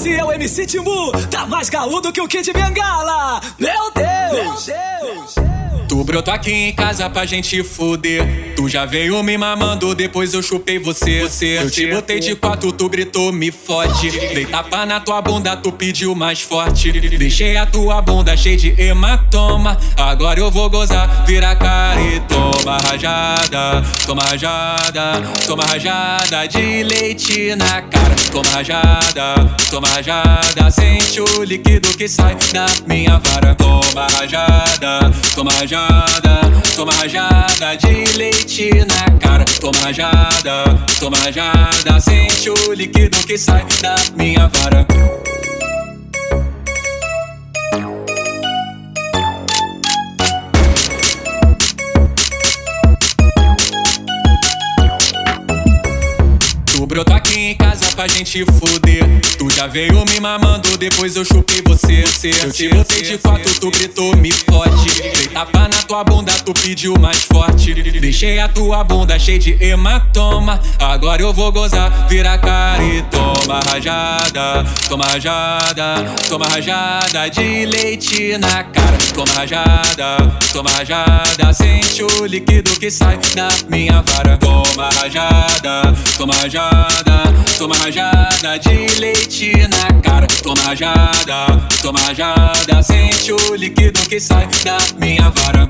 Esse é o MC Timbu, tá mais galudo que o Kid Bengala. Meu Deus! Meu Deus! Tu brotou aqui em casa pra gente fuder. Tu já veio me mamando, depois eu chupei você. você eu te botei de quatro, tu gritou, me fode. Dei tapa na tua bunda, tu pediu mais forte. Deixei a tua bunda cheia de hematoma. Agora eu vou gozar, vira cara e toma rajada. Toma rajada, toma rajada de leite na cara. Toma rajada, toma rajada. Sente o líquido que sai da minha vara. Toma rajada, toma rajada toma rajada de leite na cara. Toma rajada, toma rajada, sente o líquido que sai da minha vara. Tu brotou aqui em casa pra gente fuder. Tu já veio me mamando, depois eu chupei você. você eu te botei de quatro, tu gritou, me fode. Dei tapa na tua bunda, tu pediu mais forte. Deixei a tua bunda cheia de hematoma. Agora eu vou gozar, vira cara e toma rajada. Toma rajada, toma rajada de leite na cara. Toma rajada, toma rajada. Sente o líquido que sai da minha vara. Toma rajada, toma rajada, toma rajada de leite na cara. Toma rajada, toma rajada, sente o líquido que sai da minha vara.